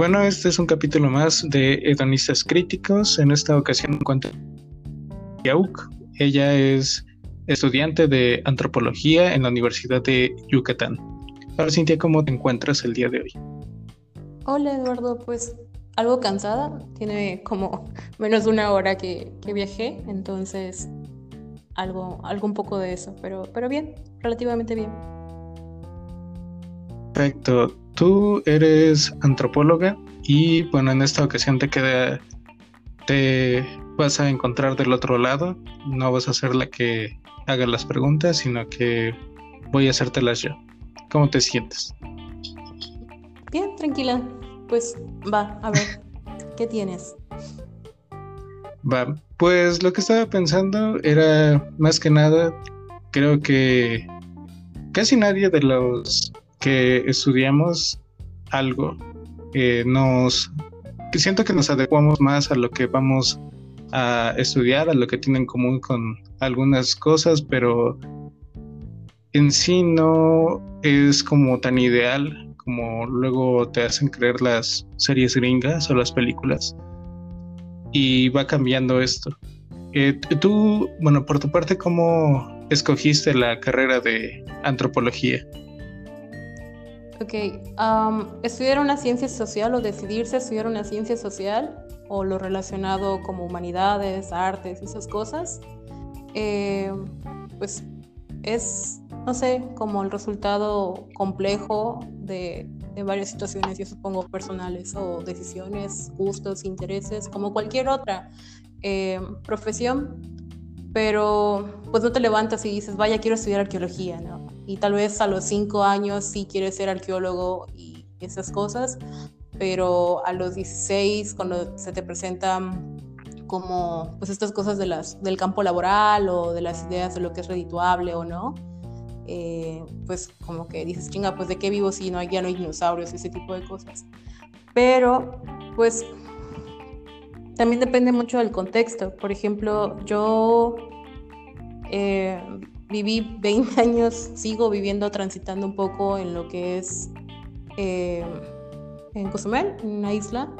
Bueno, este es un capítulo más de Hedonistas Críticos. En esta ocasión encuentro a Yauk. Ella es estudiante de antropología en la Universidad de Yucatán. Ahora, Cintia, ¿cómo te encuentras el día de hoy? Hola, Eduardo. Pues algo cansada. Tiene como menos de una hora que, que viajé, entonces algo, algo un poco de eso, pero, pero bien, relativamente bien. Perfecto. Tú eres antropóloga y bueno, en esta ocasión te queda, te vas a encontrar del otro lado. No vas a ser la que haga las preguntas, sino que voy a hacértelas yo. ¿Cómo te sientes? Bien, tranquila. Pues va, a ver, ¿qué tienes? Va, pues lo que estaba pensando era más que nada, creo que casi nadie de los que estudiamos algo, eh, nos siento que nos adecuamos más a lo que vamos a estudiar, a lo que tiene en común con algunas cosas, pero en sí no es como tan ideal como luego te hacen creer las series gringas o las películas. Y va cambiando esto. Eh, tú, bueno, por tu parte, ¿cómo escogiste la carrera de antropología? Ok, estudiar una ciencia social o decidirse estudiar una ciencia social o lo relacionado como humanidades, artes, esas cosas, eh, pues es, no sé, como el resultado complejo de, varias situaciones, yo supongo, personales o decisiones, gustos, intereses, como cualquier otra eh, profesión, pero pues no te levantas y dices, vaya, quiero estudiar arqueología, ¿no? Y tal vez a los cinco años sí quieres ser arqueólogo y esas cosas, pero a los 16 cuando se te presentan como pues estas cosas de las, del campo laboral o de las ideas de lo que es redituable o no, eh, pues como que dices, chinga, pues de qué vivo si no hay, ya no hay dinosaurios, ese tipo de cosas. Pero pues también depende mucho del contexto. Por ejemplo, yo eh, viví 20 años, sigo viviendo, transitando un poco en lo que es eh, en Cozumel, en una isla,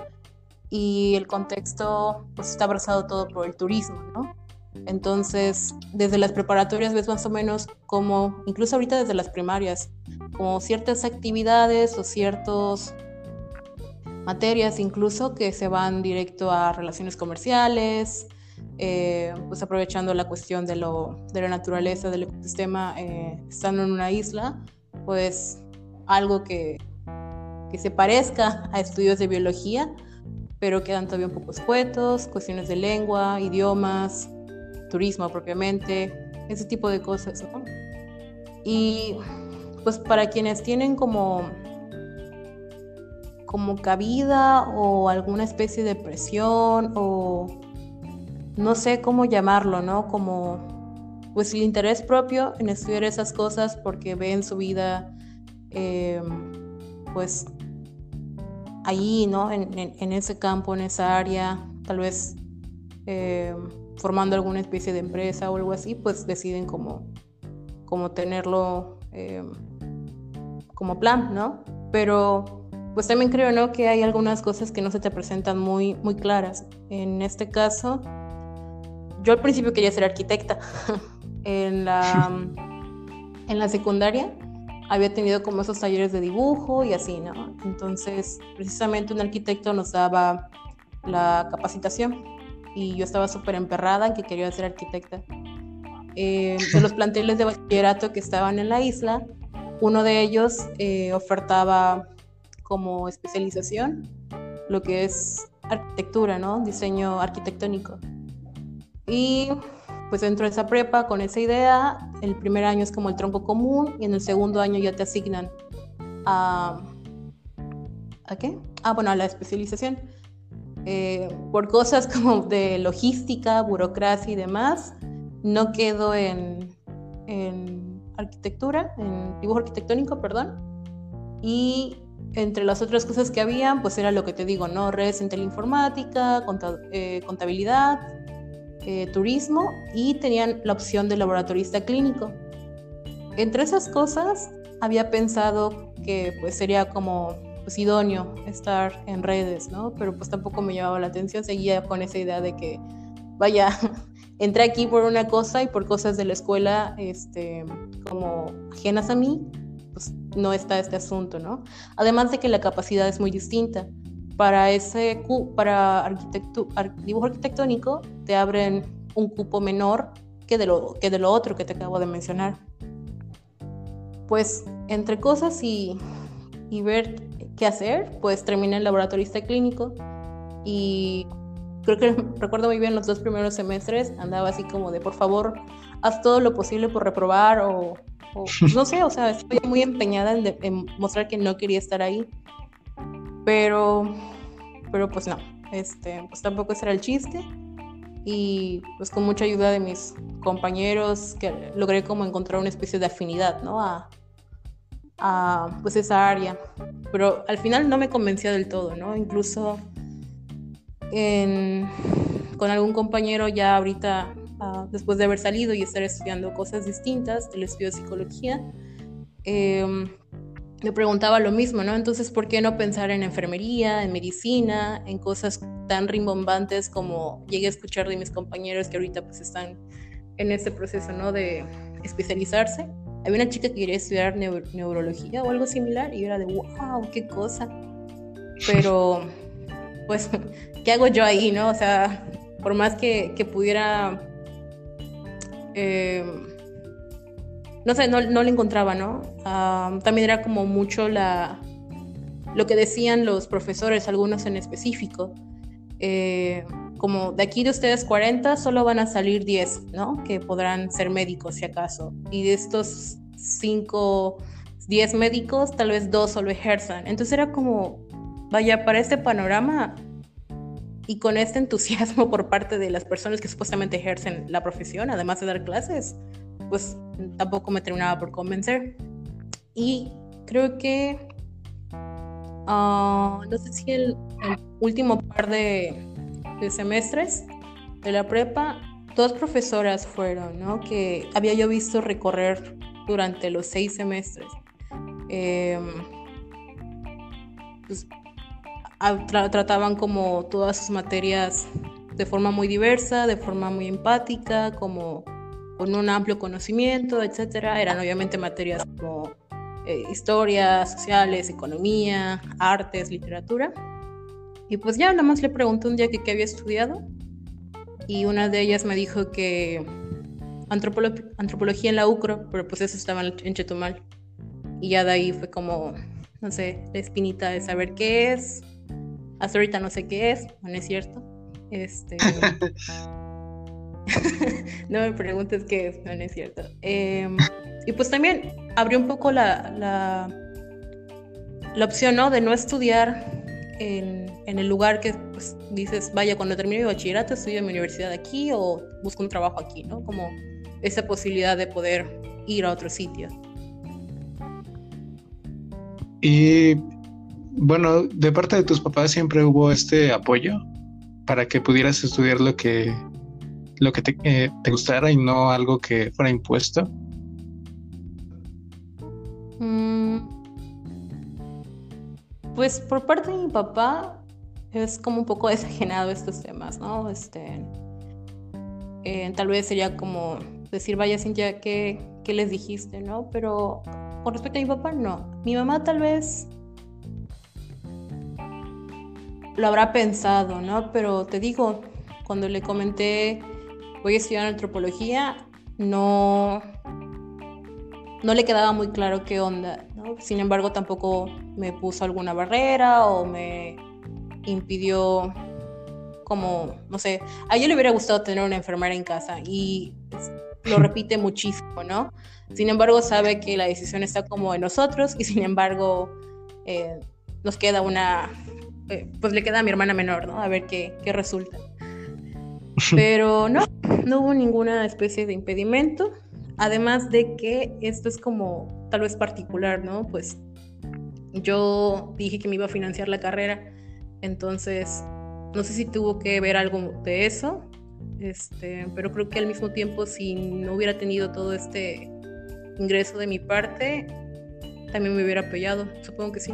y el contexto pues está abrazado todo por el turismo, ¿no? Entonces, desde las preparatorias ves más o menos como, incluso ahorita desde las primarias, como ciertas actividades o ciertas materias incluso que se van directo a relaciones comerciales, eh, pues aprovechando la cuestión de, lo, de la naturaleza del ecosistema, eh, estando en una isla, pues algo que, que se parezca a estudios de biología, pero quedan todavía un poco escuetos, cuestiones de lengua, idiomas, turismo propiamente, ese tipo de cosas, ¿no? Y pues para quienes tienen como como cabida o alguna especie de presión o no sé cómo llamarlo, ¿no? Como pues el interés propio en estudiar esas cosas porque ven su vida em, pues ahí, ¿no? En, ese campo, en esa área, tal vez em, formando alguna especie de empresa o algo así, pues deciden como, como tenerlo em, como plan, ¿no? Pero pues también creo, ¿no? Que hay algunas cosas que no se te presentan muy, muy claras. En este caso, yo al principio quería ser arquitecta. en, la, en la secundaria había tenido como esos talleres de dibujo y así, ¿no? Entonces, precisamente un arquitecto nos daba la capacitación y yo estaba súper emperrada en que quería ser arquitecta. Eh, de los planteles de bachillerato que estaban en la isla, uno de ellos eh, ofertaba como especialización lo que es arquitectura, ¿no? Diseño arquitectónico. Y pues dentro de esa prepa, con esa idea, el primer año es como el tronco común y en el segundo año ya te asignan a... ¿A qué? Ah, bueno, a la especialización. Eh, por cosas como de logística, burocracia y demás, no quedo en, en arquitectura, en dibujo arquitectónico, perdón. Y entre las otras cosas que habían, pues era lo que te digo, ¿no? Redes en teleinformática, eh, contabilidad, eh, turismo y tenían la opción de laboratorista clínico. Entre esas cosas había pensado que pues sería como pues, idóneo estar en redes, ¿no? Pero pues tampoco me llamaba la atención, seguía con esa idea de que, vaya, entré aquí por una cosa y por cosas de la escuela, este, como ajenas a mí, pues no está este asunto, ¿no? Además de que la capacidad es muy distinta. Para ese para dibujo arquitectónico te abren un cupo menor que de, lo, que de lo otro que te acabo de mencionar. Pues entre cosas y, y ver qué hacer, pues terminé el laboratorista clínico y creo que recuerdo muy bien los dos primeros semestres, andaba así como de por favor, haz todo lo posible por reprobar o, pues, no sé, o sea, estoy muy empeñada en, mostrar que no quería estar ahí. Pero, pero pues no, este, pues tampoco era el chiste. Y pues con mucha ayuda de mis compañeros logré como encontrar una especie de afinidad, ¿no? A, a pues esa área. Pero al final no me convencía del todo, ¿no? Incluso con algún compañero ya ahorita, ah, después de haber salido y estar estudiando cosas distintas del estudio de psicología, em, me preguntaba lo mismo, ¿no? Entonces, ¿por qué no pensar en enfermería, en medicina, en cosas tan rimbombantes como llegué a escuchar de mis compañeros que ahorita pues están en este proceso, ¿no? De especializarse. Había una chica que quería estudiar neurología o algo similar y era de, wow, qué cosa. Pero, pues, ¿qué hago yo ahí, no? O sea, por más que, pudiera... Eh, no sé, no, no le encontraba, ¿no? También era como mucho la, lo que decían los profesores, algunos en específico. Eh, como de aquí de ustedes 40 solo van a salir 10, ¿no? Que podrán ser médicos si acaso. Y de estos 5, 10 médicos, tal vez dos solo ejerzan. Entonces era como, vaya, para este panorama y con este entusiasmo por parte de las personas que supuestamente ejercen la profesión, además de dar clases, pues tampoco me terminaba por convencer. Y creo que, ah, no sé si el, último par de, semestres de la prepa, dos profesoras fueron, ¿no? Que había yo visto recorrer durante los seis semestres. Em, pues, trataban como todas sus materias de forma muy diversa, de forma muy empática, como con un amplio conocimiento, etcétera. Eran obviamente materias como eh, historia, sociales, economía, artes, literatura. Y pues ya nada más le pregunté un día que qué había estudiado y una de ellas me dijo que antropología en la UCRO, pero pues eso estaba en Chetumal. Y ya de ahí fue como, no sé, la espinita de saber qué es, hasta ahorita no sé qué es, no es cierto. Este. no me preguntes qué es, no, es cierto. Em, y pues también abrió un poco la, la, la opción, ¿no? De no estudiar en, en, el lugar que pues, dices, vaya, cuando termine mi bachillerato estudio en mi universidad aquí o busco un trabajo aquí, ¿no? Como esa posibilidad de poder ir a otro sitio. Y bueno, de parte de tus papás siempre hubo este apoyo para que pudieras estudiar lo que, lo que te, eh, gustara y no algo que fuera impuesto. Mm, pues por parte de mi papá es como un poco desajenado estos temas, ¿no? Este, eh, tal vez sería como decir, vaya Cintia, ¿qué, ¿qué les dijiste, no? Pero con respecto a mi papá, no. Mi mamá tal vez lo habrá pensado, ¿no? Pero te digo, cuando le comenté voy a estudiar antropología, no, no le quedaba muy claro qué onda, ¿no? Sin embargo, tampoco me puso alguna barrera o me impidió como, no sé, a ella le hubiera gustado tener una enfermera en casa y lo repite muchísimo, ¿no? Sin embargo, sabe que la decisión está como en nosotros y sin embargo eh, nos queda una eh, pues le queda a mi hermana menor, ¿no? A ver qué, qué resulta. Pero no, no hubo ninguna especie de impedimento. Además de que esto es como tal vez particular, ¿no? Pues yo dije que me iba a financiar la carrera, entonces no sé si tuvo que ver algo de eso, este, pero creo que al mismo tiempo si no hubiera tenido todo este ingreso de mi parte, también me hubiera apoyado, supongo que sí.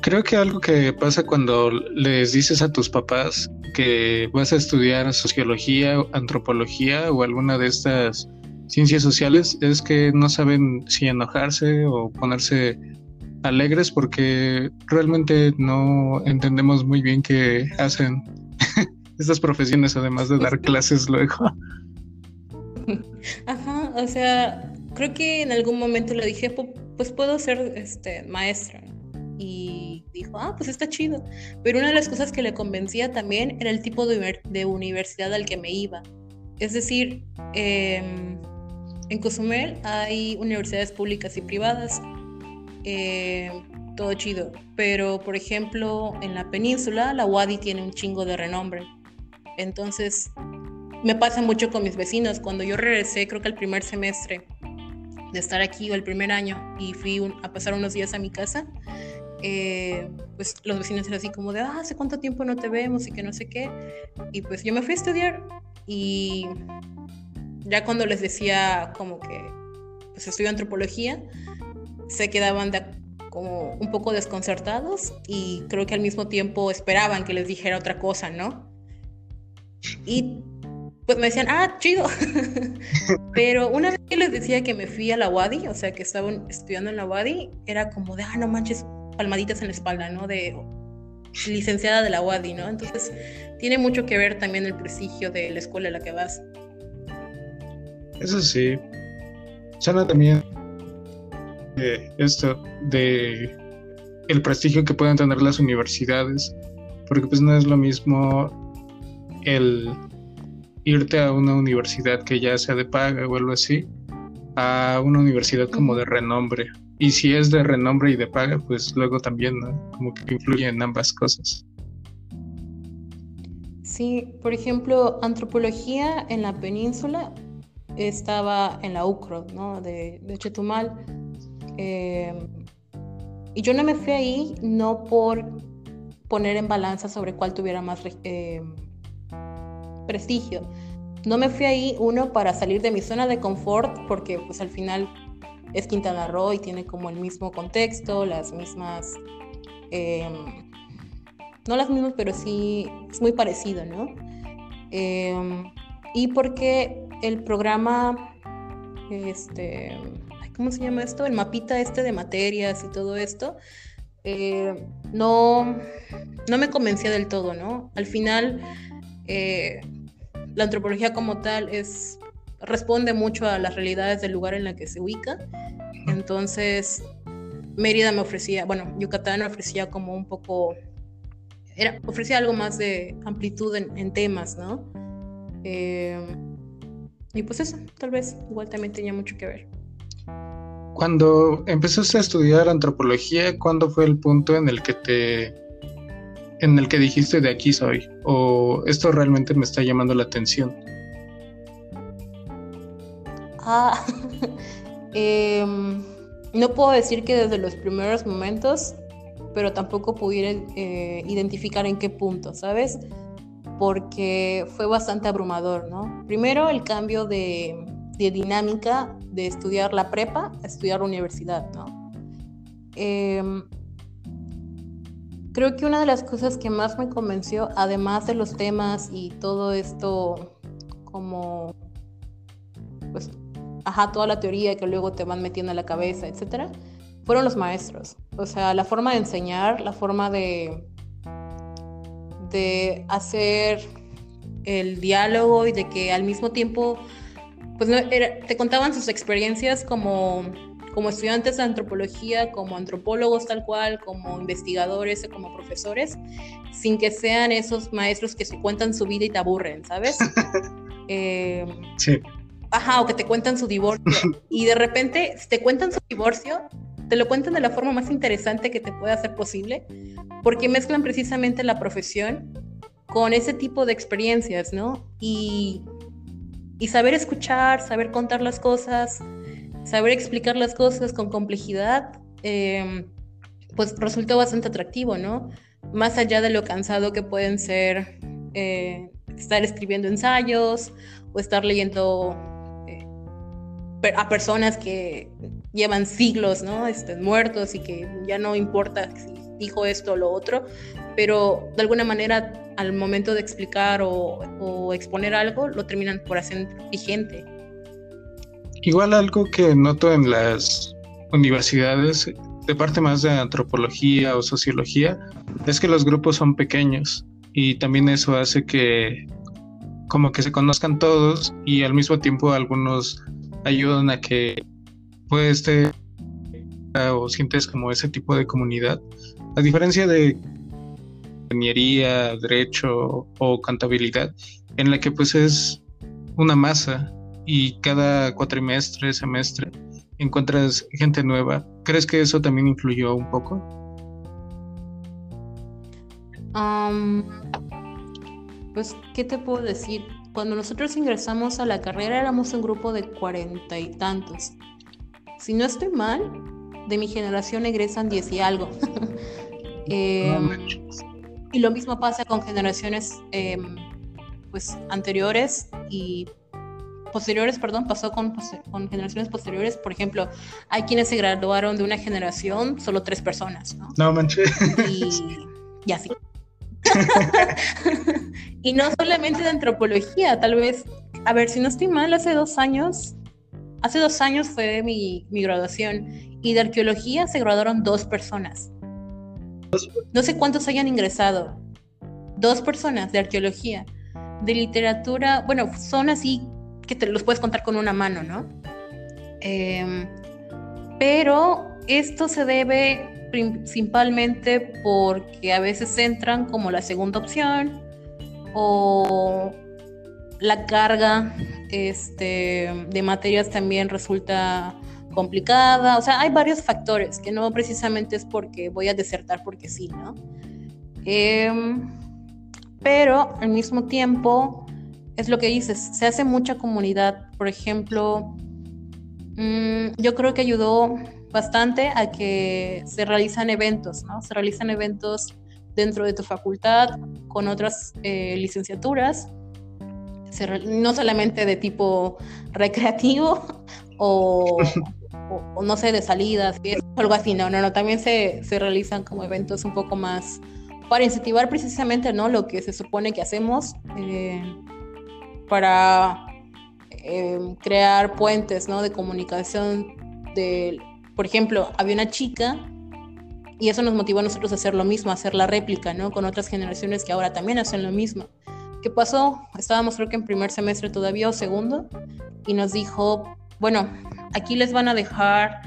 Creo que algo que pasa cuando les dices a tus papás que vas a estudiar sociología, antropología o alguna de estas ciencias sociales es que no saben si enojarse o ponerse alegres porque realmente no entendemos muy bien qué hacen estas profesiones además de dar clases luego. Ajá, o sea, creo que en algún momento le dije, pues puedo ser este maestra y dijo, ah, pues está chido. Pero una de las cosas que le convencía también era el tipo de, de universidad al que me iba. Es decir, em, en Cozumel hay universidades públicas y privadas, eh, todo chido, pero por ejemplo en la península la UADI tiene un chingo de renombre. Entonces me pasa mucho con mis vecinos. Cuando yo regresé, creo que el primer semestre de estar aquí o el primer año y fui a pasar unos días a mi casa, eh, pues los vecinos eran así como de, ah, ¿hace cuánto tiempo no te vemos? Y que no sé qué. Y pues yo me fui a estudiar y ya cuando les decía como que pues estudio antropología, se quedaban como un poco desconcertados y creo que al mismo tiempo esperaban que les dijera otra cosa, ¿no? Y pues me decían, ah, chido. Pero una vez que les decía que me fui a la WADI, o sea, que estaba estudiando en la WADI, era como de, ah, no manches, palmaditas en la espalda, ¿no? De licenciada de la WADI, ¿no? Entonces, tiene mucho que ver también el prestigio de la escuela a la que vas. Eso sí. Suena también esto de el prestigio que pueden tener las universidades, porque pues no es lo mismo el irte a una universidad que ya sea de paga o algo así, a una universidad como de renombre. Y si es de renombre y de paga, pues luego también, Como que influye en ambas cosas. Sí, por ejemplo, antropología en la península estaba en la UCRO, ¿no? De, Chetumal. Eh, y yo no me fui ahí no por poner en balanza sobre cuál tuviera más eh, prestigio. No me fui ahí, uno, para salir de mi zona de confort, porque pues al final es Quintana Roo y tiene como el mismo contexto, las mismas... Em, no las mismas, pero sí es muy parecido, ¿no? Em, y porque el programa, este, ¿cómo se llama esto? El mapita este de materias y todo esto, eh, no, no me convencía del todo, ¿no? Al final, eh, la antropología como tal es responde mucho a las realidades del lugar en la que se ubica. Entonces, Mérida me ofrecía, bueno, Yucatán me ofrecía como un poco, era, ofrecía algo más de amplitud en, temas, ¿no? Eh, y pues eso, tal vez igual también tenía mucho que ver. Cuando empezaste a estudiar antropología, ¿cuándo fue el punto en el que te en el que dijiste de aquí soy o esto realmente me está llamando la atención? Ah, em, no puedo decir que desde los primeros momentos, pero tampoco pudiera eh, identificar en qué punto, ¿sabes? porque fue bastante abrumador, ¿no? Primero el cambio de, dinámica de estudiar la prepa a estudiar la universidad, ¿no? Em, creo que una de las cosas que más me convenció, además de los temas y todo esto como, pues, ajá, toda la teoría que luego te van metiendo en la cabeza, etcétera, fueron los maestros. O sea, la forma de enseñar, la forma de de hacer el diálogo y de que al mismo tiempo pues te contaban sus experiencias como, como estudiantes de antropología, como antropólogos tal cual, como investigadores o como profesores, sin que sean esos maestros que se cuentan su vida y te aburren, ¿sabes? Eh, sí. Ajá, o que te cuentan su divorcio. Y de repente, si te cuentan su divorcio, te lo cuentan de la forma más interesante que te pueda hacer posible, porque mezclan precisamente la profesión con ese tipo de experiencias, ¿no? Y, y saber escuchar, saber contar las cosas, saber explicar las cosas con complejidad, em, pues resultó bastante atractivo, ¿no? Más allá de lo cansado que pueden ser eh, estar escribiendo ensayos o estar leyendo a personas que llevan siglos, ¿no? Estén muertos y que ya no importa si dijo esto o lo otro, pero de alguna manera al momento de explicar o, exponer algo, lo terminan por hacer vigente. Igual algo que noto en las universidades, de parte más de antropología o sociología, es que los grupos son pequeños y también eso hace que como que se conozcan todos y al mismo tiempo algunos ayudan a que pues te o sientes como ese tipo de comunidad a diferencia de ingeniería, derecho o contabilidad en la que pues es una masa y cada cuatrimestre, semestre encuentras gente nueva. ¿Crees que eso también influyó un poco? pues, ¿qué te puedo decir? Cuando nosotros ingresamos a la carrera éramos un grupo de cuarenta y tantos. Si no estoy mal, de mi generación egresan diez y algo. Em, y lo mismo pasa con generaciones em, pues, anteriores y posteriores, perdón, pasó con, con, generaciones posteriores. Por ejemplo, hay quienes se graduaron de una generación, solo tres personas, ¿no? No manches. Y, así. y no solamente de antropología, tal vez, a ver, si no estoy mal, hace dos años, hace dos años fue mi, mi graduación y de arqueología se graduaron dos personas. No sé cuántos hayan ingresado. Dos personas de arqueología. De literatura, bueno, son así que te los puedes contar con una mano, ¿no? Em, pero esto se debe principalmente porque a veces entran como la segunda opción o la carga este, de materias también resulta complicada. O sea, hay varios factores que no precisamente es porque voy a desertar porque sí, ¿no? Em, pero al mismo tiempo es lo que dices, se hace mucha comunidad. Por ejemplo, mm, yo creo que ayudó bastante a que se realizan eventos, ¿no? Se realizan eventos dentro de tu facultad con otras eh, licenciaturas, no solamente de tipo recreativo o, no sé, de salidas, algo así, no, no, no, también se, se realizan como eventos un poco más para incentivar precisamente, ¿no? Lo que se supone que hacemos. Eh, para em, crear puentes ¿no? de comunicación. De, por ejemplo, había una chica y eso nos motivó a nosotros a hacer lo mismo, a hacer la réplica ¿no? con otras generaciones que ahora también hacen lo mismo. ¿Qué pasó? Estábamos creo que en primer semestre todavía o segundo y nos dijo, bueno, aquí les van a dejar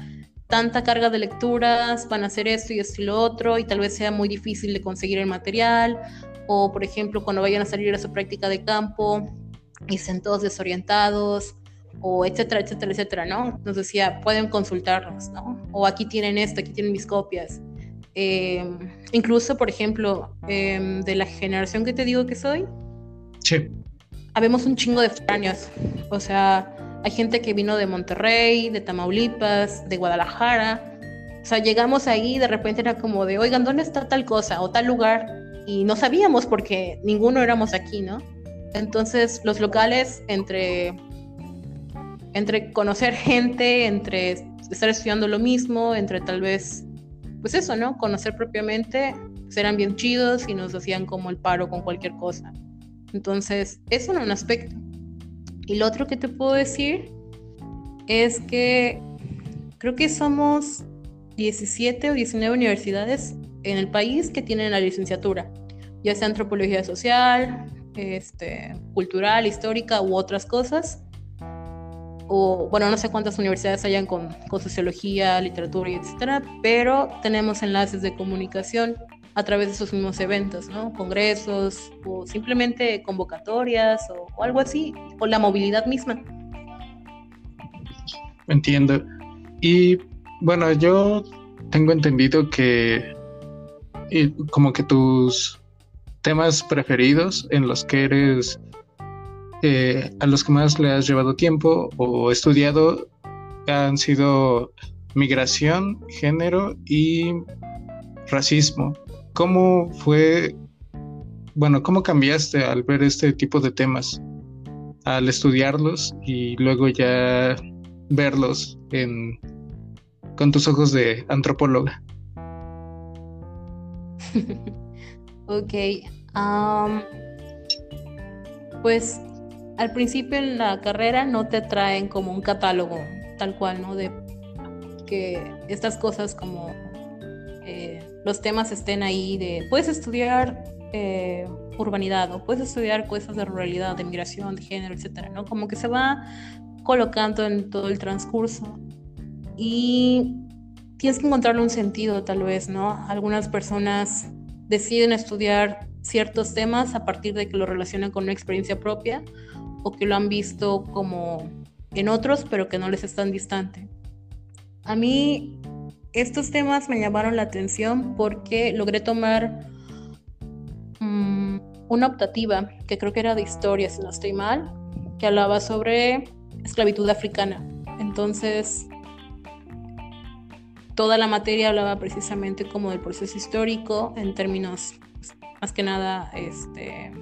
tanta carga de lecturas, van a hacer esto y esto y lo otro, y tal vez sea muy difícil de conseguir el material, o por ejemplo, cuando vayan a salir a su práctica de campo, y estén todos desorientados, o etcétera, etcétera, etcétera, ¿no? Nos decía, pueden consultarnos, ¿no? O aquí tienen esto, aquí tienen mis copias. Em, incluso, por ejemplo, em, de la generación que te digo que soy, sí. habemos un chingo de extraños. O sea, hay gente que vino de Monterrey, de Tamaulipas, de Guadalajara. O sea, llegamos ahí y de repente era como de, oigan, ¿dónde está tal cosa o tal lugar? Y no sabíamos porque ninguno éramos aquí, ¿no? Entonces, los locales, entre, entre conocer gente, entre estar estudiando lo mismo, entre tal vez, pues eso, ¿no? Conocer propiamente, pues eran bien chidos y nos hacían como el paro con cualquier cosa. Entonces, eso en un aspecto. Y lo otro que te puedo decir es que creo que somos 17 o 19 universidades en el país que tienen la licenciatura, ya sea antropología social, este, cultural, histórica u otras cosas. O, bueno, no sé cuántas universidades hayan con, sociología, literatura y etcétera, pero tenemos enlaces de comunicación a través de esos mismos eventos, ¿no? Congresos o simplemente convocatorias o, algo así, o la movilidad misma. Entiendo. Y bueno, yo tengo entendido que como que tus temas preferidos en los que eres, eh, a los que más le has llevado tiempo o estudiado han sido migración, género y racismo. ¿Cómo fue, bueno, cómo cambiaste al ver este tipo de temas, al estudiarlos y luego ya verlos en, con tus ojos de antropóloga? ok. pues al principio en la carrera no te traen como un catálogo tal cual, ¿no? De que estas cosas como eh, los temas estén ahí de, puedes estudiar eh, urbanidad o puedes estudiar cosas de ruralidad, de migración, de género, etcétera, ¿no? Como que se va colocando en todo el transcurso y tienes que encontrarle un sentido tal vez, ¿no? Algunas personas deciden estudiar ciertos temas a partir de que lo relacionan con una experiencia propia o que lo han visto como en otros, pero que no les es tan distante. A mí estos temas me llamaron la atención porque logré tomar mm, una optativa, que creo que era de historia, si no estoy mal, que hablaba sobre esclavitud africana. Entonces, toda la materia hablaba precisamente como del proceso histórico en términos pues, más que nada este,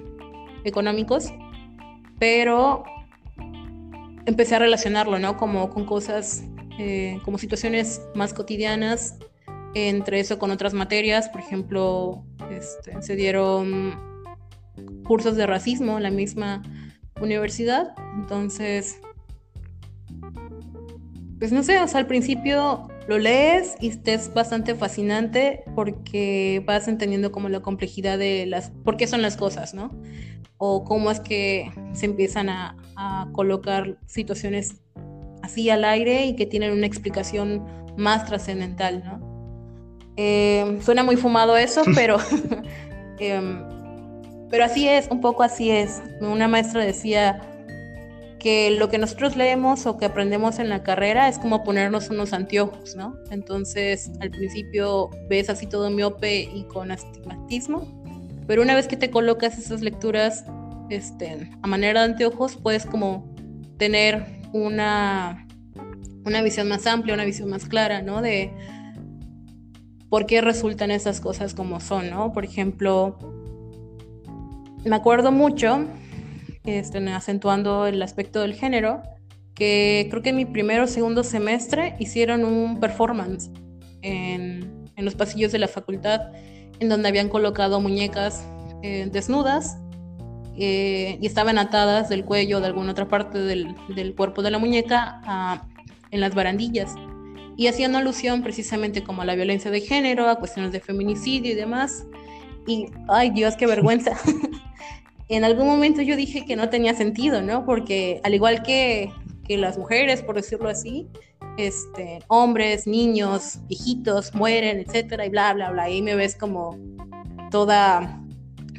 económicos, pero empecé a relacionarlo, ¿no? Como con cosas, eh, como situaciones más cotidianas, entre eso con otras materias, por ejemplo, este, se dieron cursos de racismo en la misma universidad, entonces, pues no sé, o al principio lo lees y es bastante fascinante porque vas entendiendo como la complejidad de las, por qué son las cosas, ¿no? O cómo es que se empiezan a, colocar situaciones así al aire y que tienen una explicación más trascendental, ¿no? Eh, suena muy fumado eso, pero, em, pero así es, un poco así es. Una maestra decía, que lo que nosotros leemos o que aprendemos en la carrera es como ponernos unos anteojos, ¿no? Entonces, al principio ves así todo miope y con astigmatismo, pero una vez que te colocas esas lecturas este, a manera de anteojos, puedes como tener una, una visión más amplia, una visión más clara, ¿no? De por qué resultan esas cosas como son, ¿no? Por ejemplo, me acuerdo mucho este, acentuando el aspecto del género, que creo que en mi primero o segundo semestre hicieron un performance en, los pasillos de la facultad, en donde habían colocado muñecas eh, desnudas eh, y estaban atadas del cuello de alguna otra parte del, del cuerpo de la muñeca en las barandillas. Y hacían alusión precisamente como a la violencia de género, a cuestiones de feminicidio y demás. Y, ay Dios, qué vergüenza. en algún momento yo dije que no tenía sentido, ¿no? Porque al igual que, que las mujeres, por decirlo así, este, hombres, niños, viejitos mueren, etcétera, y bla, bla, bla. Y me ves como toda,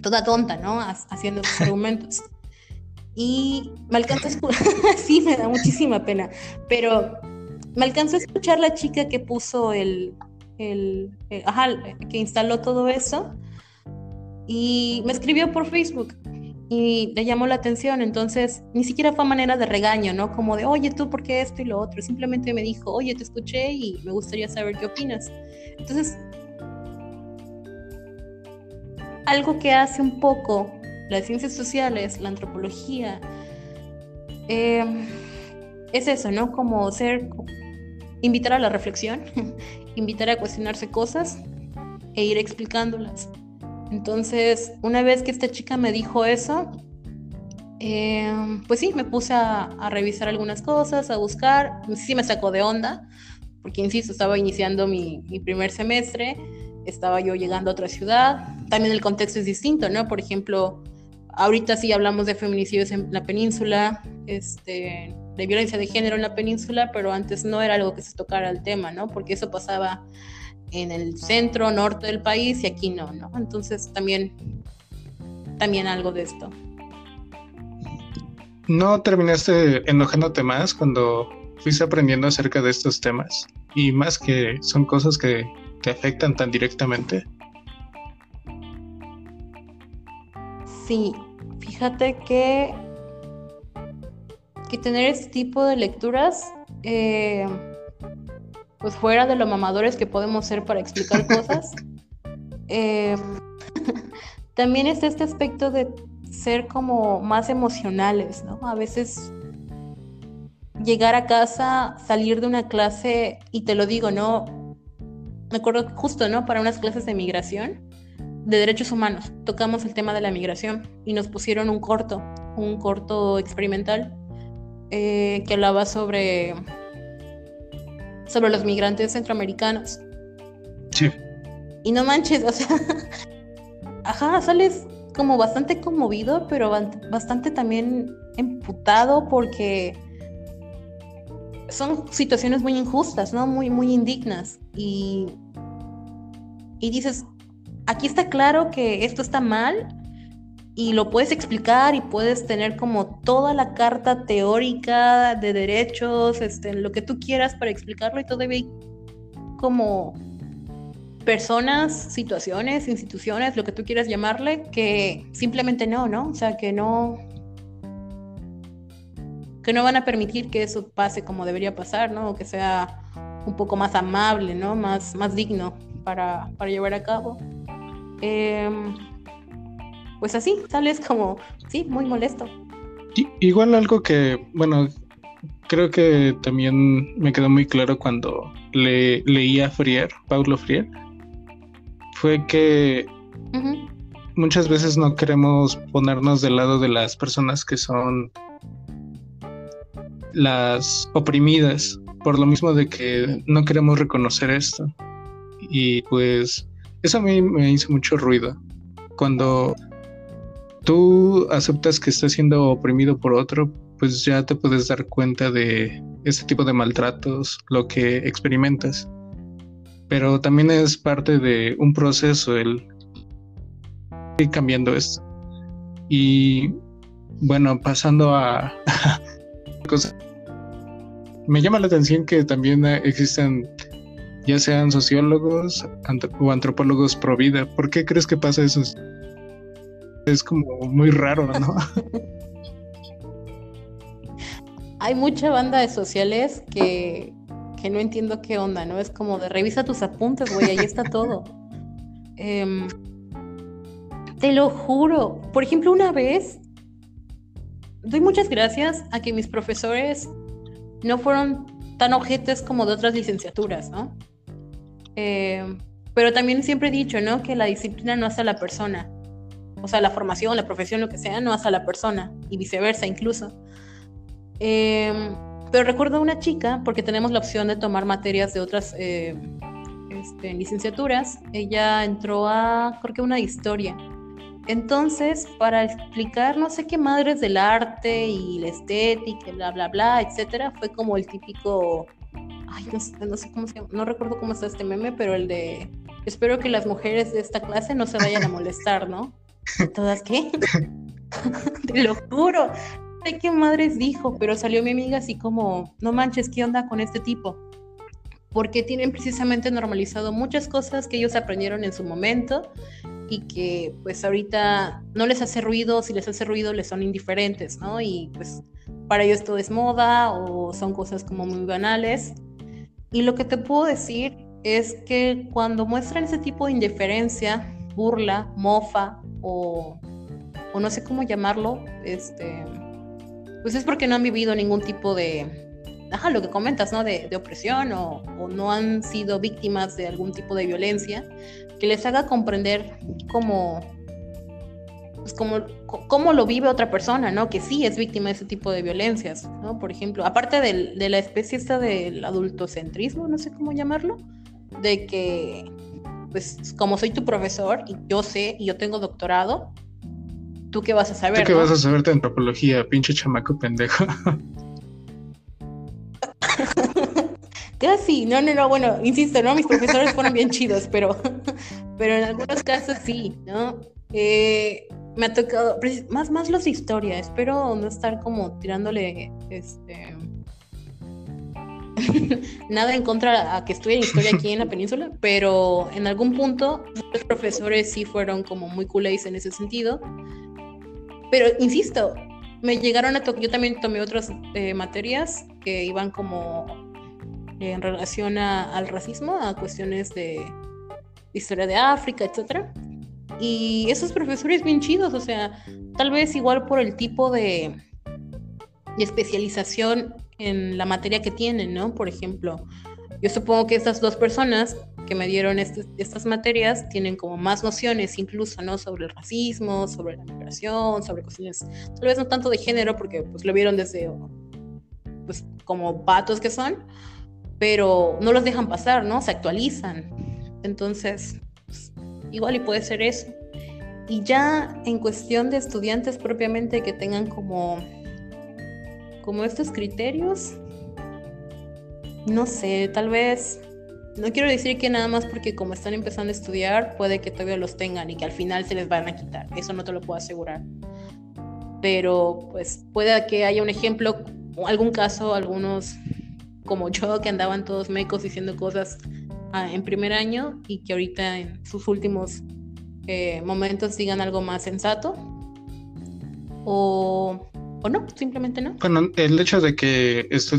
toda tonta, ¿no? Haciendo esos argumentos. Y me alcanzó a escuchar, sí, me da muchísima pena, pero me alcanzó a escuchar la chica que puso el, el, el ajá, que instaló todo eso y me escribió por Facebook y le llamó la atención, entonces ni siquiera fue manera de regaño, ¿no? Como de, oye, tú, ¿por qué esto y lo otro? Simplemente me dijo, oye, te escuché y me gustaría saber qué opinas. Entonces, algo que hace un poco las ciencias sociales, la antropología, em, es eso, ¿no? Como ser, invitar a la reflexión, invitar a cuestionarse cosas e ir explicándolas. Entonces, una vez que esta chica me dijo eso, eh, pues sí, me puse a, revisar algunas cosas, a buscar. Sí me sacó de onda, porque insisto, estaba iniciando mi, primer semestre, estaba yo llegando a otra ciudad. También el contexto es distinto, ¿no? Por ejemplo, ahorita sí hablamos de feminicidios en la península, este, de violencia de género en la península, pero antes no era algo que se tocara el tema, ¿no? Porque eso pasaba en el centro, norte del país y aquí no, ¿no? Entonces también, también algo de esto. ¿No terminaste enojándote más cuando fuiste aprendiendo acerca de estos temas? Y más que son cosas que te afectan tan directamente. Sí, fíjate que, que tener este tipo de lecturas eh, pues fuera de lo mamadores que podemos ser para explicar cosas, eh, también es este aspecto de ser como más emocionales, ¿no? A veces llegar a casa, salir de una clase, y te lo digo, ¿no? Me acuerdo justo, ¿no? Para unas clases de migración, de derechos humanos. Tocamos el tema de la migración y nos pusieron un corto, un corto experimental eh, que hablaba sobre, sobre los migrantes centroamericanos. Sí. Y no manches, o sea, ajá, sales como bastante conmovido, pero bastante también emputado porque son situaciones muy injustas, ¿no? Muy, muy indignas. Y, y dices, aquí está claro que esto está mal y lo puedes explicar y puedes tener como toda la carta teórica de derechos, este, lo que tú quieras para explicarlo y todavía hay como personas, situaciones, instituciones, lo que tú quieras llamarle, que simplemente no, ¿no? O sea, que no que no van a permitir que eso pase como debería pasar, ¿no? O que sea un poco más amable, ¿no? Más, más digno para, para llevar a cabo. Em, pues así, sales como, sí, muy molesto. igual algo que, bueno, creo que también me quedó muy claro cuando le, leí a Frier, Paulo Frier, fue que muchas veces no queremos ponernos del lado de las personas que son las oprimidas, por lo mismo de que no queremos reconocer esto. Y pues eso a mí me hizo mucho ruido. Cuando tú aceptas que estás siendo oprimido por otro, pues ya te puedes dar cuenta de ese tipo de maltratos, lo que experimentas pero también es parte de un proceso el ir cambiando esto. Y bueno, pasando a cosas, me llama la atención que también existen ya sean sociólogos o antropólogos pro vida. ¿Por qué crees que pasa eso? Es como muy raro, ¿no? Hay mucha banda de sociales que que no entiendo qué onda, ¿no? Es como de revisa tus apuntes, güey, ahí está todo. Em, te lo juro. Por ejemplo, una vez, doy muchas gracias a que mis profesores no fueron tan ojetes como de otras licenciaturas, ¿no? Em, pero también siempre he dicho, ¿no? Que la disciplina no hace a la persona. O sea, la formación, la profesión, lo que sea, no hace a la persona. Y viceversa, incluso. Eh, pero recuerdo a una chica, porque tenemos la opción de tomar materias de otras eh, este, licenciaturas, ella entró a, creo que una historia. Entonces, para explicar no sé qué madres del arte y la estética, bla, bla, bla, etcétera, fue como el típico. Ay, no sé, cómo se llama, no recuerdo cómo está este meme, pero el de. Espero que las mujeres de esta clase no se vayan a molestar, ¿no? ¿Todas qué? Te lo juro sé qué madres dijo, pero salió mi amiga así como, no manches, ¿qué onda con este tipo? Porque tienen precisamente normalizado muchas cosas que ellos aprendieron en su momento y que pues ahorita no les hace ruido, si les hace ruido les son indiferentes, ¿no? Y pues para ellos todo es moda o son cosas como muy banales. Y lo que te puedo decir es que cuando muestran ese tipo de indiferencia, burla, mofa o, o no sé cómo llamarlo, este, pues es porque no han vivido ningún tipo de, ajá, lo que comentas, ¿no? De, opresión o, no han sido víctimas de algún tipo de violencia que les haga comprender cómo, pues cómo, cómo lo vive otra persona, ¿no? Que sí es víctima de ese tipo de violencias, ¿no? Por ejemplo, aparte de la especie esta del adultocentrismo, no sé cómo llamarlo, de que, pues como soy tu profesor y yo sé y yo tengo doctorado, ¿Tú qué vas a saber? ¿Tú qué vas a saber de antropología, pinche chamaco pendejo? Casi, no, no, no, bueno, insisto, ¿no? Mis profesores fueron bien chidos, pero, pero en algunos casos sí, ¿no? Eh, me ha tocado, más, más los de historia, espero no estar como tirándole, este, nada en contra a que estudien historia aquí en la península, pero en algún punto los profesores sí fueron como muy culés en ese sentido pero insisto, me llegaron a tocar, yo también tomé otras eh, materias que iban como en relación al racismo, a cuestiones de historia de África, etc. Y esos profesores bien chidos, o sea, tal vez igual por el tipo de especialización en la materia que tienen, ¿no? Por ejemplo, yo supongo que estas dos personas que me dieron este, estas materias tienen como más nociones incluso, ¿no? Sobre el racismo, sobre la migración, sobre cuestiones, tal vez no tanto de género, porque pues lo vieron desde, pues como patos que son, pero no los dejan pasar, ¿no? Se actualizan. Entonces, pues, igual y puede ser eso. Y ya en cuestión de estudiantes propiamente que tengan como, como estos criterios, no sé, tal vez, no quiero decir que nada más porque como están empezando a estudiar, puede que todavía los tengan y que al final se les van a quitar. Eso no te lo puedo asegurar. Pero pues puede que haya un ejemplo, algún caso, algunos como yo que andaban todos mecos diciendo cosas ah, en primer año y que ahorita en sus últimos eh, momentos digan algo más sensato o, o no, simplemente no. Bueno, el hecho de que esto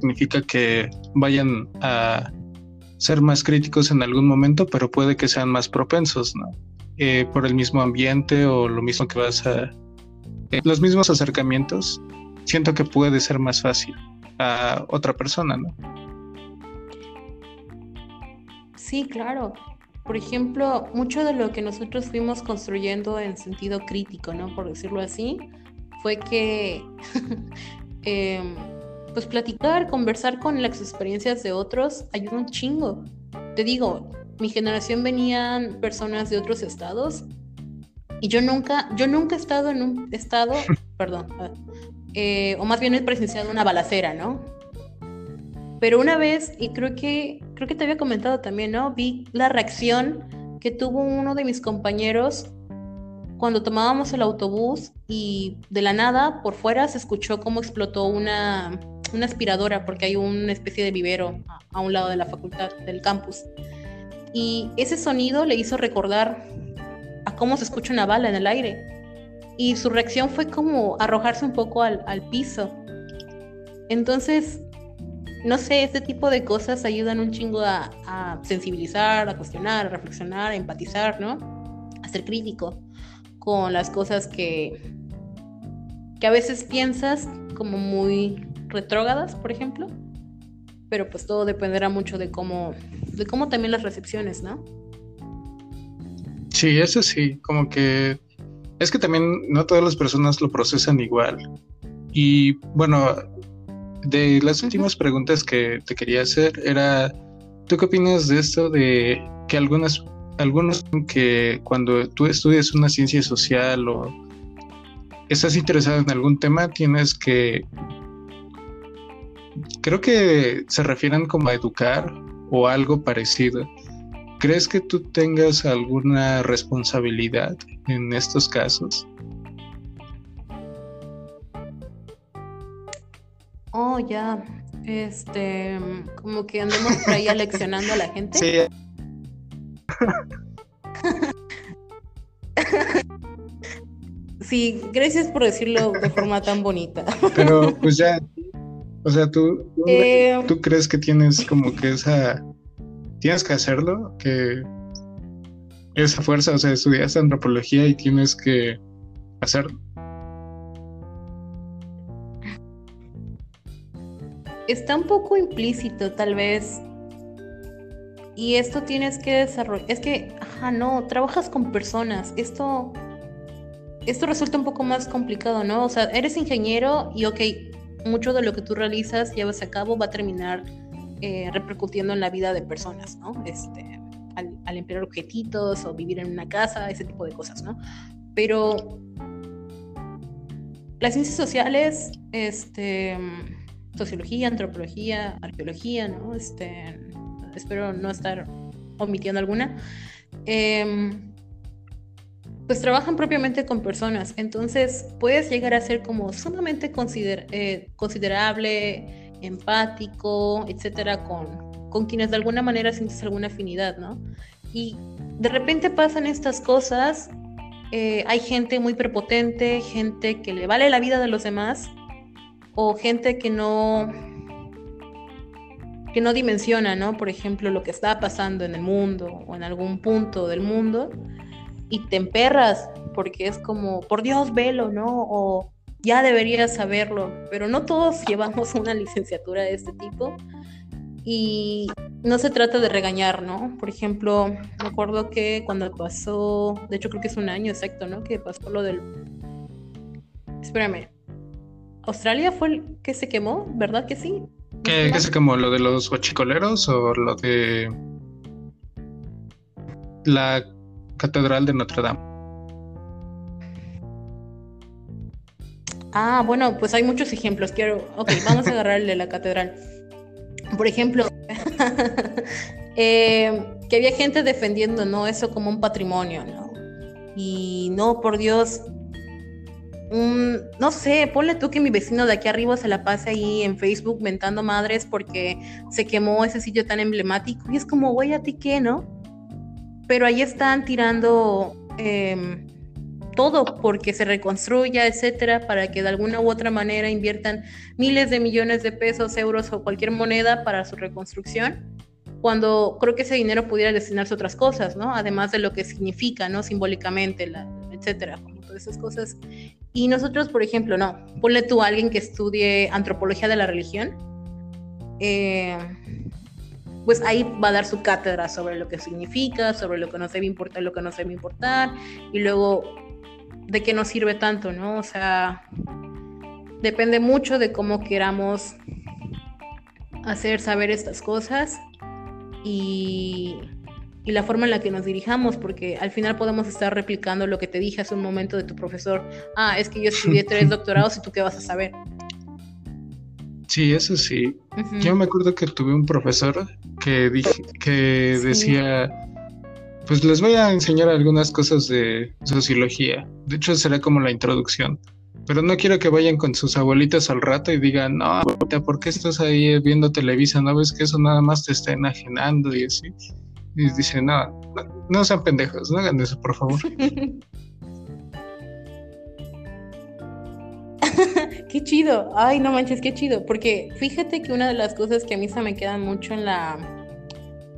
significa que vayan a ser más críticos en algún momento, pero puede que sean más propensos, ¿no? Eh, por el mismo ambiente o lo mismo que vas a... Eh, los mismos acercamientos, siento que puede ser más fácil a otra persona, ¿no? Sí, claro por ejemplo, mucho de lo que nosotros fuimos construyendo en sentido crítico, ¿no? Por decirlo así, fue que, em, pues platicar, conversar con las experiencias de otros ayuda un chingo. Te digo, mi generación venían personas de otros estados y yo nunca, yo nunca he estado en un estado, perdón, eh, o más bien he presenciado una balacera, ¿no? Pero una vez, y creo que, creo que te había comentado también, ¿no? Vi la reacción que tuvo uno de mis compañeros cuando tomábamos el autobús y de la nada por fuera se escuchó cómo explotó una, una aspiradora porque hay una especie de vivero a, a un lado de la facultad, del campus. Y ese sonido le hizo recordar a cómo se escucha una bala en el aire. Y su reacción fue como arrojarse un poco al, al piso. Entonces, no sé, este tipo de cosas ayudan un chingo a, sensibilizar, a cuestionar, a reflexionar, a empatizar, ¿no? A ser crítico con las cosas que, que a veces piensas como muy retrógadas, por ejemplo. Pero pues todo dependerá mucho de cómo, de cómo también las recepciones, ¿no? Sí, eso sí, como que es que también no todas las personas lo procesan igual. Y bueno, de las últimas preguntas que te quería hacer era, ¿tú qué opinas de esto de que algunas, algunos que cuando tú estudias una ciencia social o estás interesado en algún tema, tienes que, creo que se refieren como a educar o algo parecido. ¿Crees que tú tengas alguna responsabilidad en estos casos? Oh, ya. Este, como que andemos por ahí aleccionando a la gente. Sí. sí, gracias por decirlo de forma tan bonita. Pero pues ya, o sea, tú, eh, tú crees que tienes como que esa, tienes que hacerlo, que esa fuerza, o sea, estudiaste antropología y tienes que hacerlo. está un poco implícito tal vez. Y esto tienes que desarrollar. Es que, ajá, no, trabajas con personas. Esto, esto resulta un poco más complicado, ¿no? O sea, eres ingeniero y, ok, mucho de lo que tú realizas, llevas a cabo, va a terminar eh, repercutiendo en la vida de personas, ¿no? Este, al, al emplear objetitos o vivir en una casa, ese tipo de cosas, ¿no? Pero las ciencias sociales, este sociología, antropología, arqueología, ¿no? Este, espero no estar omitiendo alguna. Em, pues trabajan propiamente con personas, entonces puedes llegar a ser como sumamente eh, considerable, empático, etcétera, con, con quienes de alguna manera sientes alguna afinidad, ¿no? Y de repente pasan estas cosas, eh, hay gente muy prepotente, gente que le vale la vida de los demás o gente que no que no dimensiona, ¿no? Por ejemplo, lo que está pasando en el mundo o en algún punto del mundo y te emperras porque es como, por Dios, velo, ¿no? O ya deberías saberlo, pero no todos llevamos una licenciatura de este tipo y no se trata de regañar, ¿no? Por ejemplo, me acuerdo que cuando pasó, de hecho creo que es un año exacto, ¿no? Que pasó lo del... Espérame. Australia fue el que se quemó, ¿verdad que sí? ¿Qué, ¿Qué, se quemó? ¿Lo de los huachicoleros o lo de la Catedral de Notre Dame? Ah, bueno, pues hay muchos ejemplos. Quiero, ok, vamos a agarrar el de la catedral. Por ejemplo, eh, que había gente defendiendo, ¿no? Eso como un patrimonio, ¿no? Y no, por Dios, no sé, ponle tú que mi vecino de aquí arriba se la pase ahí en Facebook mentando madres porque se quemó ese sitio tan emblemático. Y es como, güey, ¿a ti qué, no? Pero ahí están tirando em, todo porque se reconstruya, etcétera, para que de alguna u otra manera inviertan miles de millones de pesos, euros o cualquier moneda para su reconstrucción, cuando creo que ese dinero pudiera destinarse a otras cosas, ¿no? Además de lo que significa, ¿no? Simbólicamente, la, etcétera, todas esas cosas. Y nosotros, por ejemplo, no, ponle tú a alguien que estudie antropología de la religión, eh, pues ahí va a dar su cátedra sobre lo que significa, sobre lo que no debe importar, lo que no debe importar, y luego de qué nos sirve tanto, ¿no? O sea, depende mucho de cómo queramos hacer saber estas cosas y, y, la forma en la que nos dirijamos, porque al final podemos estar replicando lo que te dije hace un momento de tu profesor. Ah, es que yo estudié tres doctorados y tú qué vas a saber. Sí, eso sí. Yo me acuerdo que tuve un profesor que, dije, que decía pues les voy a enseñar algunas cosas de sociología. De hecho, será como la introducción. Pero no quiero que vayan con sus abuelitas al rato y digan, no, ¿por qué estás ahí viendo Televisa? ¿No ves que eso nada más te está enajenando y así? Y dicen, no, no, sean pendejos, no hagan eso, por favor. qué chido. Ay, no manches, qué chido. Porque fíjate que una de las cosas que a mí se me quedan mucho en la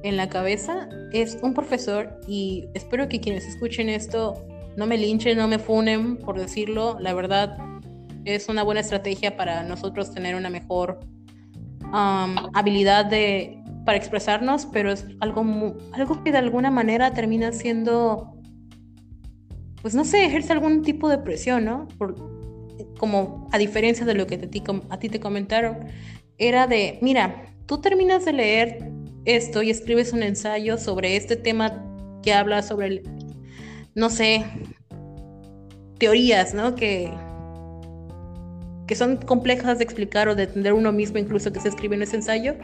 en la cabeza es un profesor y espero que quienes escuchen esto no me linchen, no me funen por decirlo. La verdad es una buena estrategia para nosotros tener una mejor habilidad de, para expresarnos, pero es algo, algo que de alguna manera termina siendo, pues no sé, ejerce algún tipo de presión, ¿no? Por, como a diferencia de lo que a ti te comentaron, era de, mira, tú terminas de leer esto y escribes un ensayo sobre este tema que habla sobre, el, no sé, teorías, ¿no? Que, que son complejas de explicar o de entender uno mismo, incluso que se escribe en ese ensayo,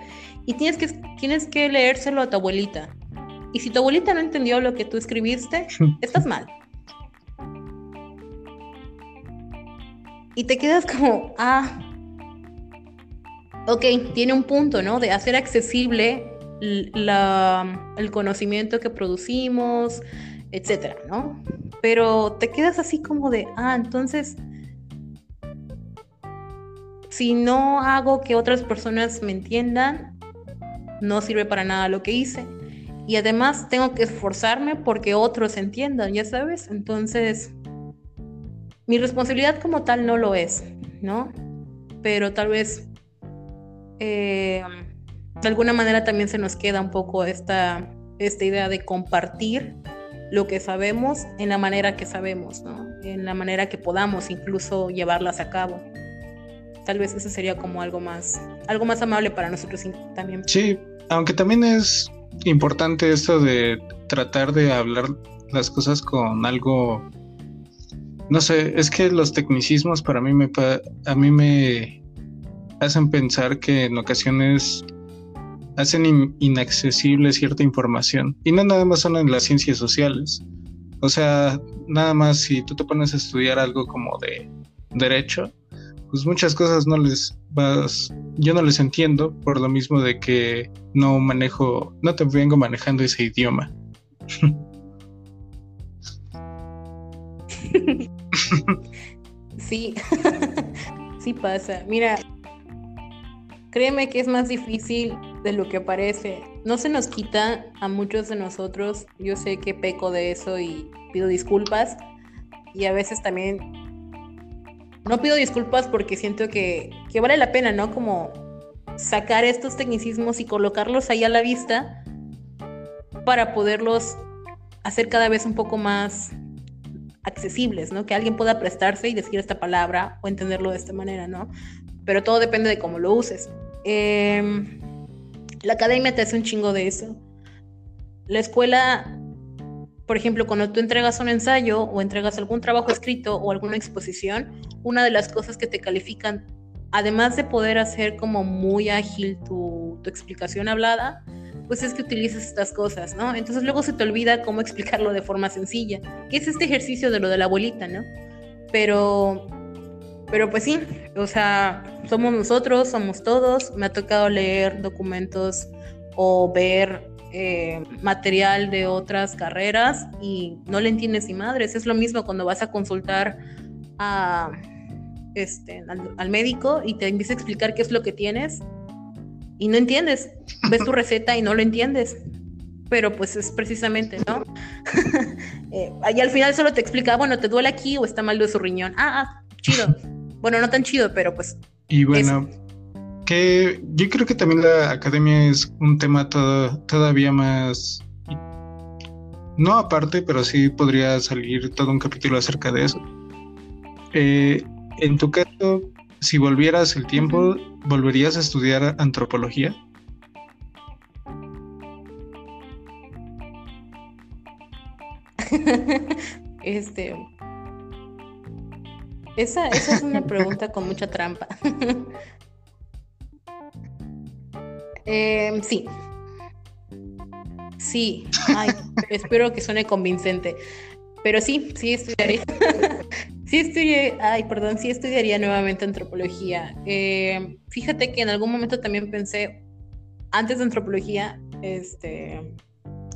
y tienes que, tienes que leérselo a tu abuelita. Y si tu abuelita no entendió lo que tú escribiste, estás mal. Y te quedas como, ah, ok, tiene un punto, ¿no? De hacer accesible el conocimiento que producimos, etcétera, ¿no? Pero te quedas así como de, ah, entonces, si no hago que otras personas me entiendan, no sirve para nada lo que hice. Y además tengo que esforzarme porque otros entiendan, ya sabes. Entonces, mi responsabilidad como tal no lo es, ¿no? Pero tal vez eh, de alguna manera también se nos queda un poco esta, esta idea de compartir lo que sabemos en la manera que sabemos, ¿no? en la manera que podamos incluso llevarlas a cabo. Tal vez eso sería como algo más, algo más amable para nosotros también. Sí, aunque también es importante esto de tratar de hablar las cosas con algo, no sé, es que los tecnicismos para mí me, a mí me hacen pensar que en ocasiones hacen inaccesible cierta información. Y no nada más son en las ciencias sociales. O sea, nada más si tú te pones a estudiar algo como de derecho, pues muchas cosas no les vas, yo no les entiendo por lo mismo de que no manejo, no te vengo manejando ese idioma. sí, sí pasa. Mira, créeme que es más difícil de lo que parece. No se nos quita a muchos de nosotros. Yo sé que peco de eso y pido disculpas. Y a veces también no pido disculpas porque siento que, que vale la pena, ¿no? Como sacar estos tecnicismos y colocarlos ahí a la vista para poderlos hacer cada vez un poco más accesibles, ¿no? Que alguien pueda prestarse y decir esta palabra o entenderlo de esta manera, ¿no? Pero todo depende de cómo lo uses. Em, la academia te hace un chingo de eso. La escuela, por ejemplo, cuando tú entregas un ensayo o entregas algún trabajo escrito o alguna exposición, una de las cosas que te califican, además de poder hacer como muy ágil tu, tu explicación hablada, pues es que utilizas estas cosas, ¿no? Entonces luego se te olvida cómo explicarlo de forma sencilla, que es este ejercicio de lo de la abuelita, ¿no? Pero, pero pues sí, o sea, somos nosotros, somos todos, me ha tocado leer documentos o ver eh, material de otras carreras y no le entiendes ni madres, es lo mismo cuando vas a consultar a, este, al, al médico y te empieza a explicar qué es lo que tienes y no entiendes. Ves tu receta y no lo entiendes. Pero pues es precisamente, ¿no? eh, y al final solo te explica, bueno, ¿te duele aquí o está mal de su riñón? Ah, ah, chido. bueno, no tan chido, pero pues. Y bueno, que yo creo que también la academia es un tema todavía más. No aparte, pero sí podría salir todo un capítulo acerca de eso. Eh, en tu caso, si volvieras el tiempo, ¿volverías a estudiar antropología? este. Esa, esa es una pregunta con mucha trampa. Em, sí. Sí. Ay, espero que suene convincente. Pero sí, sí estudiaría. Sí estudié, ay, perdón, sí estudiaría nuevamente antropología. Eh, fíjate que en algún momento también pensé, antes de antropología, este,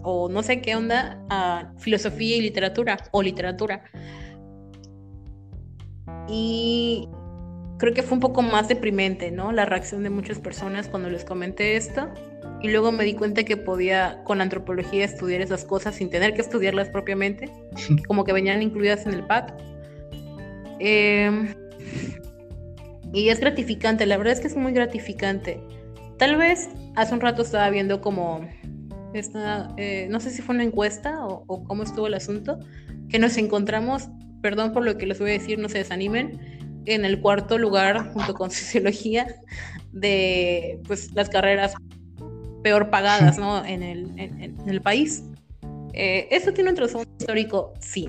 o no sé qué onda, a filosofía y literatura, o literatura. Y creo que fue un poco más deprimente, ¿no? La reacción de muchas personas cuando les comenté esto. Y luego me di cuenta que podía con antropología estudiar esas cosas sin tener que estudiarlas propiamente, como que venían incluidas en el pack Em, y es gratificante, la verdad es que es muy gratificante. Tal vez hace un rato estaba viendo como esta, eh, no sé si fue una encuesta o, cómo estuvo el asunto, que nos encontramos, perdón por lo que les voy a decir, no se desanimen, en el cuarto lugar junto con sociología de pues las carreras peor pagadas ¿no? en, el, en, el país. Eh, ¿Eso tiene un trasfondo histórico? Sí,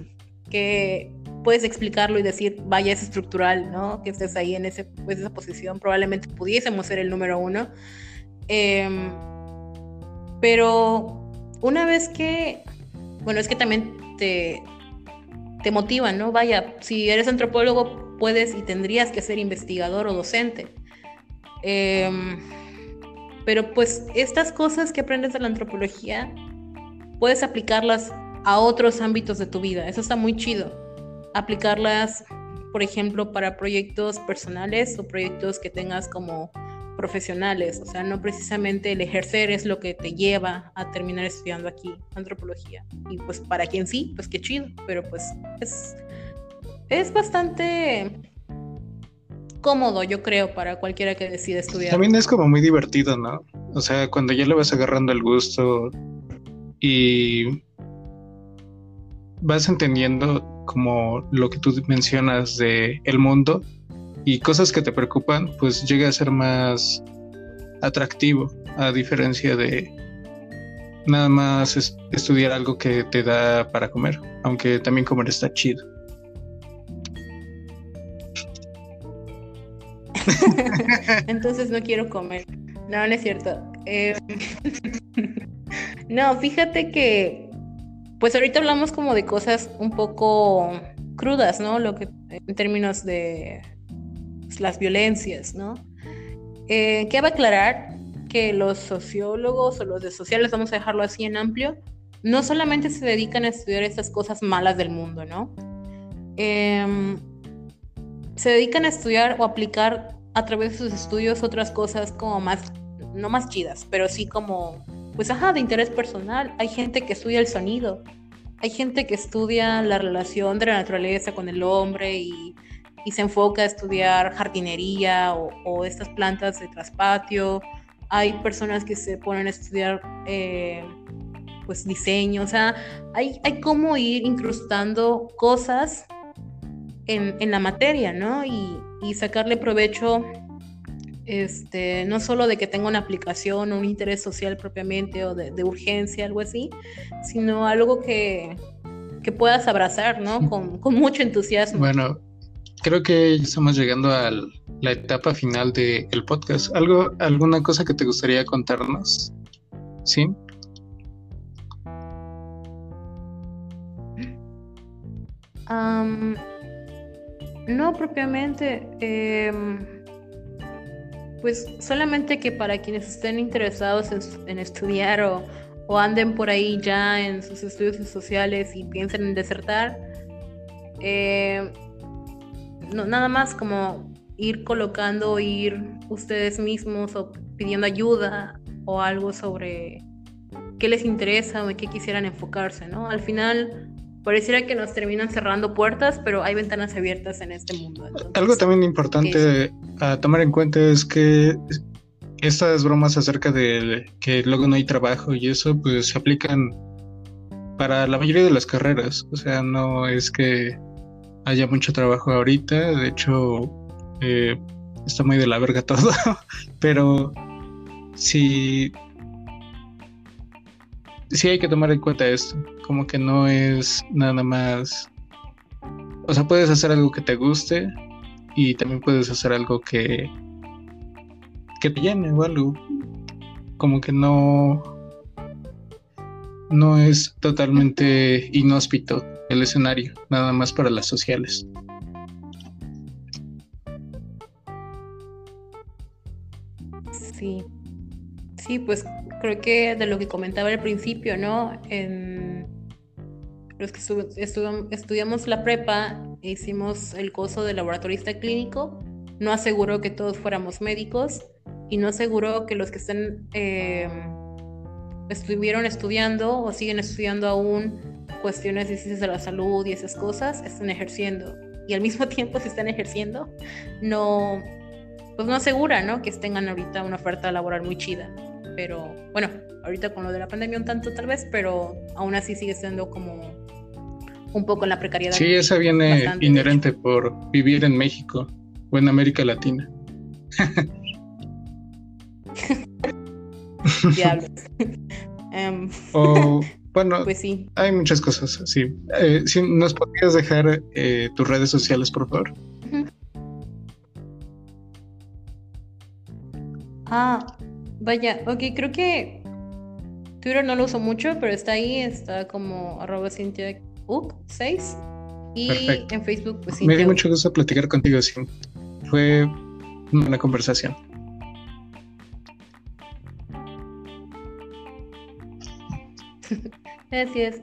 que puedes explicarlo y decir, vaya, es estructural, ¿no? Que estés ahí en ese, pues, esa posición, probablemente pudiésemos ser el número uno. Em, pero una vez que, bueno, es que también te, te motiva, ¿no? Vaya, si eres antropólogo, puedes y tendrías que ser investigador o docente. Em, pero pues estas cosas que aprendes de la antropología, puedes aplicarlas a otros ámbitos de tu vida. Eso está muy chido aplicarlas, por ejemplo, para proyectos personales o proyectos que tengas como profesionales, o sea, no precisamente el ejercer es lo que te lleva a terminar estudiando aquí antropología. Y pues para quien sí, pues qué chido, pero pues es, es bastante cómodo, yo creo, para cualquiera que decida estudiar. También es como muy divertido, ¿no? O sea, cuando ya le vas agarrando el gusto y vas entendiendo como lo que tú mencionas de el mundo y cosas que te preocupan, pues llega a ser más atractivo, a diferencia de nada más estudiar algo que te da para comer, aunque también comer está chido. Entonces no quiero comer. No, no es cierto. Eh, no, fíjate que pues ahorita hablamos como de cosas un poco crudas, ¿no? Lo que en términos de pues, las violencias, ¿no? Eh, cabe aclarar que los sociólogos o los de sociales, vamos a dejarlo así en amplio, no solamente se dedican a estudiar estas cosas malas del mundo, ¿no? Em, se dedican a estudiar o aplicar a través de sus estudios otras cosas como más, no más chidas, pero sí como pues ajá, de interés personal. Hay gente que estudia el sonido, hay gente que estudia la relación de la naturaleza con el hombre y se enfoca a estudiar jardinería o, estas plantas de traspatio. Hay personas que se ponen a estudiar eh, pues diseño, o sea, hay, hay como ir incrustando cosas en, la materia, ¿no? Y, sacarle provecho, este, no solo de que tenga una aplicación o un interés social propiamente o de, de urgencia, algo así, sino algo que, que puedas abrazar, ¿no? Con, con mucho entusiasmo. Bueno, creo que estamos llegando a la etapa final del podcast. ¿Algo, ¿Alguna cosa que te gustaría contarnos? ¿Sí? no propiamente. Em, pues solamente que para quienes estén interesados en, estudiar o, anden por ahí ya en sus estudios sociales y piensen en desertar, eh, nada más como ir colocando, ir ustedes mismos o pidiendo ayuda o algo sobre qué les interesa o en qué quisieran enfocarse, ¿no? Al final pareciera que nos terminan cerrando puertas, pero hay ventanas abiertas en este mundo. algo también importante a tomar en cuenta es que estas bromas acerca de que luego no hay trabajo y eso, pues se aplican para la mayoría de las carreras. O sea, no es que haya mucho trabajo ahorita. De hecho, eh, está muy de la verga todo. Pero sí, sí hay que tomar en cuenta esto. Como que no es nada más. O sea, puedes hacer algo que te guste y también puedes hacer algo que que te llene o algo. Como que no no es totalmente inhóspito el escenario, nada más para las sociales. Sí, sí, pues creo que de lo que comentaba al principio, ¿no? En los que estudiamos la prepa, hicimos el curso de laboratorista clínico, no aseguró que todos fuéramos médicos y no aseguró que los que estén eh, estuvieron estudiando o siguen estudiando aún cuestiones de ciencias de la salud y esas cosas están ejerciendo. Y al mismo tiempo, si están ejerciendo, no, pues no asegura, ¿no? Que tengan ahorita una oferta laboral muy chida. Pero bueno, ahorita con lo de la pandemia un tanto tal vez, pero aún así sigue siendo como un poco en la precariedad. Sí, esa viene inherente por vivir en México o en América Latina. Diablos. um, o bueno, pues sí. Hay muchas cosas, sí. Eh, si nos podrías dejar eh, tus redes sociales, por favor. Ah, vaya, ok, creo que Twitter no lo uso mucho, pero está ahí, está como arroba Cintia 6 y en Facebook pues Me dio mucho gusto platicar contigo, sí. Fue una conversación. Gracias.